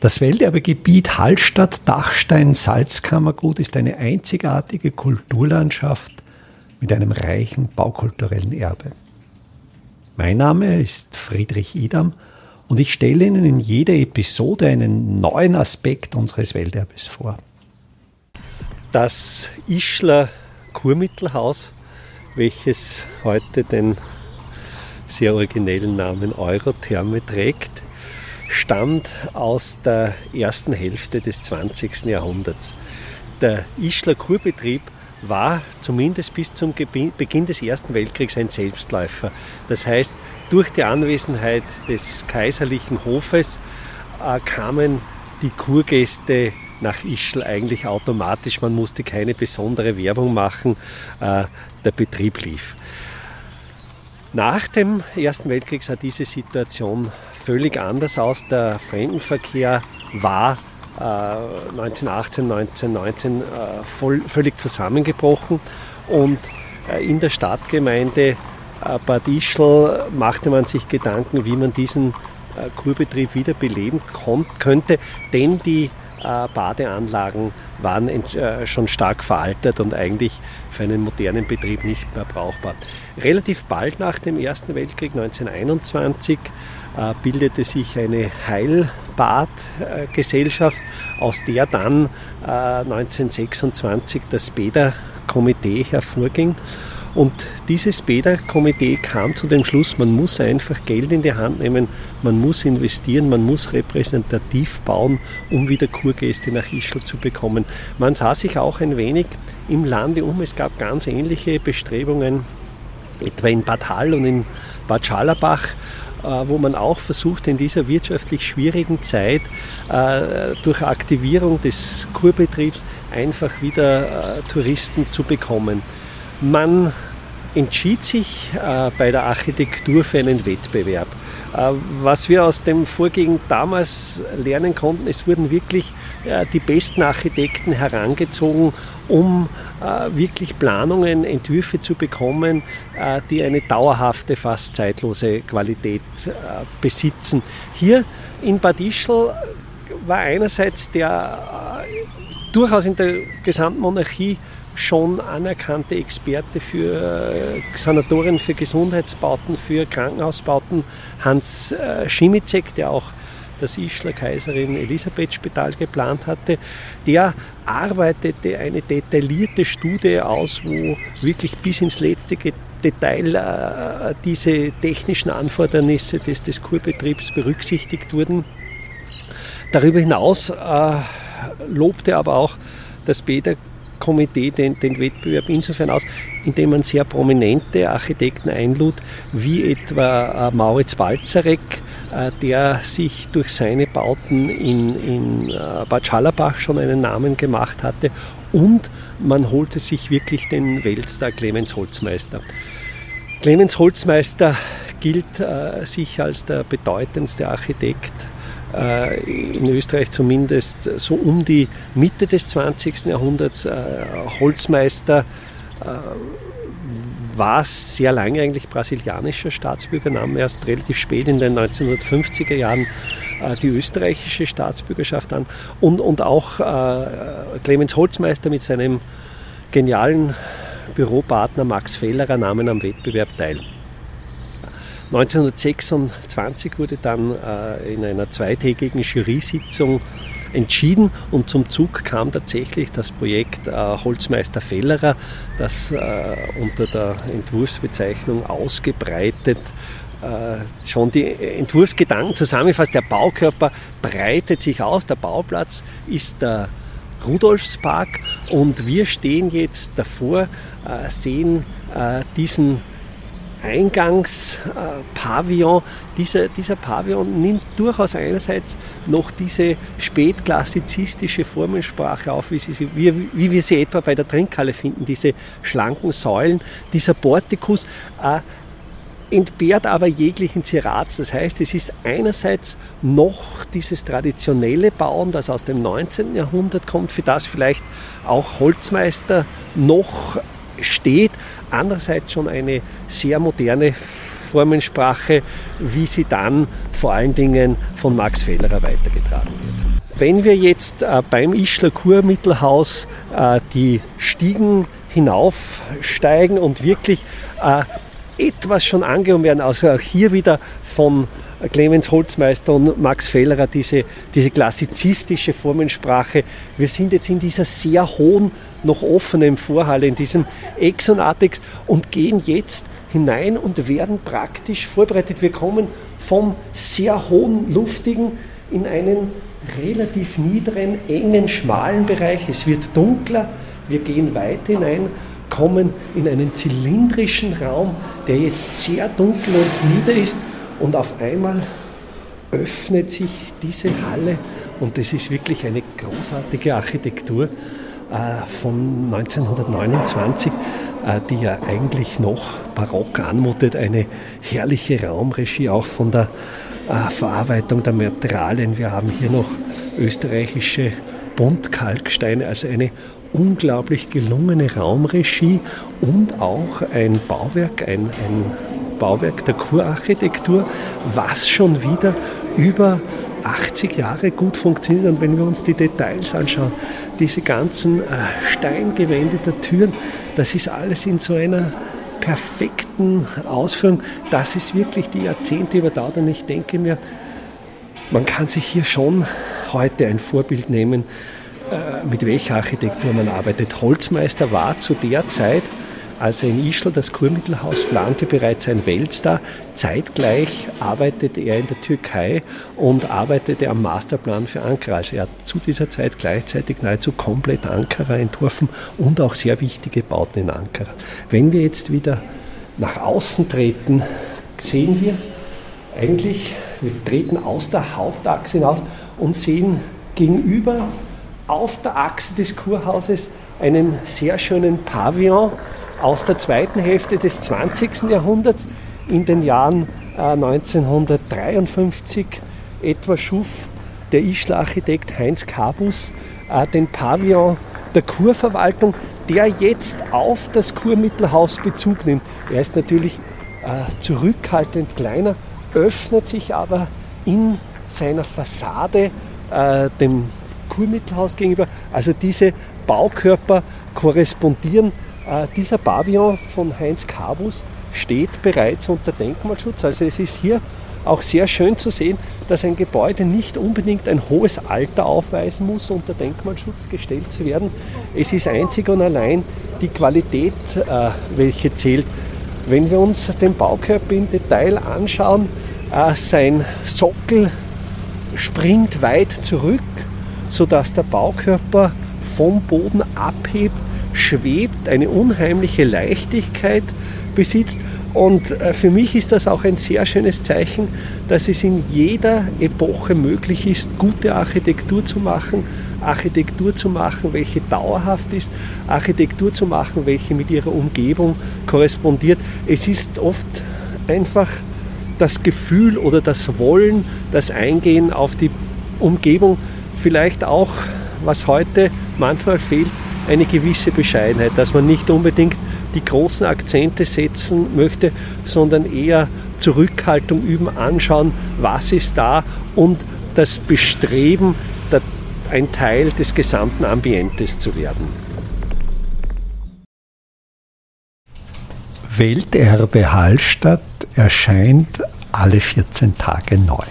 Das Welterbegebiet Hallstatt-Dachstein-Salzkammergut ist eine einzigartige Kulturlandschaft mit einem reichen baukulturellen Erbe. Mein Name ist Friedrich Idam und ich stelle Ihnen in jeder Episode einen neuen Aspekt unseres Welterbes vor. Das Ischler Kurmittelhaus, welches heute den sehr originellen Namen Eurotherme trägt, stammt aus der ersten Hälfte des 20. Jahrhunderts. Der Ischler Kurbetrieb war zumindest bis zum Beginn des Ersten Weltkriegs ein Selbstläufer. Das heißt, durch die Anwesenheit des kaiserlichen Hofes äh, kamen die Kurgäste nach Ischl eigentlich automatisch. Man musste keine besondere Werbung machen. Äh, der Betrieb lief. Nach dem Ersten Weltkrieg sah diese Situation völlig anders aus. Der Fremdenverkehr war äh, 1918, 1919 äh, voll, völlig zusammengebrochen und äh, in der Stadtgemeinde äh, Bad Ischl machte man sich Gedanken, wie man diesen äh, Kurbetrieb wieder beleben könnte, denn die äh, Badeanlagen waren äh, schon stark veraltet und eigentlich für einen modernen Betrieb nicht mehr brauchbar. Relativ bald nach dem Ersten Weltkrieg, 1921, äh, bildete sich eine Heilbadgesellschaft, aus der dann 1926 das Bäderkomitee hervorging. Und dieses Bäderkomitee kam zu dem Schluss, man muss einfach Geld in die Hand nehmen, man muss investieren, man muss repräsentativ bauen, um wieder Kurgäste nach Ischl zu bekommen. Man sah sich auch ein wenig im Lande um. Es gab ganz ähnliche Bestrebungen, etwa in Bad Hall und in Bad Schallerbach äh, wo man auch versucht, in dieser wirtschaftlich schwierigen Zeit äh, durch Aktivierung des Kurbetriebs einfach wieder äh, Touristen zu bekommen. Man entschied sich äh, bei der Architektur für einen Wettbewerb. Äh, was wir aus dem Vorgehen damals lernen konnten, es wurden wirklich äh, die besten Architekten herangezogen, um äh, wirklich Planungen, Entwürfe zu bekommen, äh, die eine dauerhafte, fast zeitlose Qualität äh, besitzen. Hier in Bad Ischl war einerseits der durchaus in der gesamten Monarchie schon anerkannte Experte für äh, Sanatorien, für Gesundheitsbauten, für Krankenhausbauten, Hans äh, Schimizek, der auch das Ischler Kaiserin Elisabeth Spital geplant hatte, der arbeitete eine detaillierte Studie aus, wo wirklich bis ins letzte Detail äh, diese technischen Anfordernisse des, des Kurbetriebs berücksichtigt wurden. Darüber hinaus äh, lobte aber auch das Bäder Komitee den, den Wettbewerb insofern aus, indem man sehr prominente Architekten einlud, wie etwa äh, Mauritz Balzarek, äh, der sich durch seine Bauten in, in äh, Bad Schallerbach schon einen Namen gemacht hatte. Und man holte sich wirklich den Weltstar Clemens Holzmeister. Clemens Holzmeister gilt äh, sich als der bedeutendste Architekt in Österreich zumindest so um die Mitte des 20. Jahrhunderts äh, Holzmeister äh, war sehr lange eigentlich brasilianischer Staatsbürger, nahm erst relativ spät in den 1950er Jahren die österreichische Staatsbürgerschaft an und, und auch Clemens Holzmeister mit seinem genialen Büropartner Max Fellerer nahmen am Wettbewerb teil. 1926 wurde dann äh, in einer zweitägigen Jury-Sitzung entschieden und zum Zug kam tatsächlich das Projekt äh, Holzmeister Fellerer, das äh, unter der Entwurfsbezeichnung ausgebreitet äh, schon die Entwurfsgedanken zusammenfasst. Der Baukörper breitet sich aus, der Bauplatz ist der Rudolfspark und wir stehen jetzt davor, äh, sehen äh, diesen Eingangspavillon. Dieser, dieser Pavillon nimmt durchaus einerseits noch diese spätklassizistische Formensprache auf, wie, sie, wie, wie wir sie etwa bei der Trinkhalle finden, diese schlanken Säulen, dieser Portikus. Äh, entbehrt aber jeglichen Zirats. Das heißt, es ist einerseits noch dieses traditionelle Bauen, das aus dem 19. Jahrhundert kommt, für das vielleicht auch Holzmeister noch steht, andererseits schon eine sehr moderne Formensprache, wie sie dann vor allen Dingen von Max Fellerer weitergetragen wird. Wenn wir jetzt äh, beim Ischler Kurmittelhaus äh, die Stiegen hinaufsteigen und wirklich äh, etwas schon angehoben werden, also auch hier wieder von Clemens Holzmeister und Max Fellerer, diese, diese klassizistische Formensprache. Wir sind jetzt in dieser sehr hohen, noch offenen Vorhalle, in diesem Exonatex und gehen jetzt hinein und werden praktisch vorbereitet. Wir kommen vom sehr hohen, luftigen in einen relativ niederen, engen, schmalen Bereich. Es wird dunkler, wir gehen weit hinein, kommen in einen zylindrischen Raum, der jetzt sehr dunkel und nieder ist und auf einmal öffnet sich diese Halle und das ist wirklich eine großartige Architektur äh, von 1929, äh, die ja eigentlich noch barock anmutet. Eine herrliche Raumregie auch von der äh, Verarbeitung der Materialien. Wir haben hier noch österreichische Buntkalksteine, also eine unglaublich gelungene Raumregie und auch ein Bauwerk, ein, ein Bauwerk der Kurarchitektur, was schon wieder über 80 Jahre gut funktioniert. Und wenn wir uns die Details anschauen, diese ganzen äh, Steingewände der Türen, das ist alles in so einer perfekten Ausführung. Das ist wirklich die Jahrzehnte überdauert. Und ich denke mir, man kann sich hier schon heute ein Vorbild nehmen, äh, mit welcher Architektur man arbeitet. Holzmeister war zu der Zeit als er in Ischl das Kurmittelhaus plante, bereits ein Weltstar. Zeitgleich arbeitete er in der Türkei und arbeitete am Masterplan für Ankara. Also er hat zu dieser Zeit gleichzeitig nahezu komplett Ankara entworfen und auch sehr wichtige Bauten in Ankara. Wenn wir jetzt wieder nach außen treten, sehen wir eigentlich, wir treten aus der Hauptachse hinaus und sehen gegenüber auf der Achse des Kurhauses einen sehr schönen Pavillon aus der zweiten Hälfte des 20. Jahrhunderts. In den Jahren äh, 1953 etwa schuf der Ischler Architekt Heinz Kabus äh, den Pavillon der Kurverwaltung, der jetzt auf das Kurmittelhaus Bezug nimmt. Er ist natürlich äh, zurückhaltend kleiner, öffnet sich aber in seiner Fassade äh, dem Kurmittelhaus gegenüber. Also diese Baukörper korrespondieren äh, dieser Pavillon von Heinz Kabus steht bereits unter Denkmalschutz. Also es ist hier auch sehr schön zu sehen, dass ein Gebäude nicht unbedingt ein hohes Alter aufweisen muss, unter Denkmalschutz gestellt zu werden. Es ist einzig und allein die Qualität, äh, welche zählt. Wenn wir uns den Baukörper im Detail anschauen, äh, sein Sockel springt weit zurück, sodass der Baukörper vom Boden abhebt schwebt, eine unheimliche Leichtigkeit besitzt. Und äh, für mich ist das auch ein sehr schönes Zeichen, dass es in jeder Epoche möglich ist, gute Architektur zu machen, Architektur zu machen, welche dauerhaft ist, Architektur zu machen, welche mit ihrer Umgebung korrespondiert. Es ist oft einfach das Gefühl oder das Wollen, das Eingehen auf die Umgebung, vielleicht auch, was heute manchmal fehlt, eine gewisse Bescheidenheit, dass man nicht unbedingt die großen Akzente setzen möchte, sondern eher Zurückhaltung üben, anschauen, was ist da und das Bestreben, ein Teil des gesamten Ambientes zu werden. Welterbe Hallstatt erscheint alle 14 Tage neu.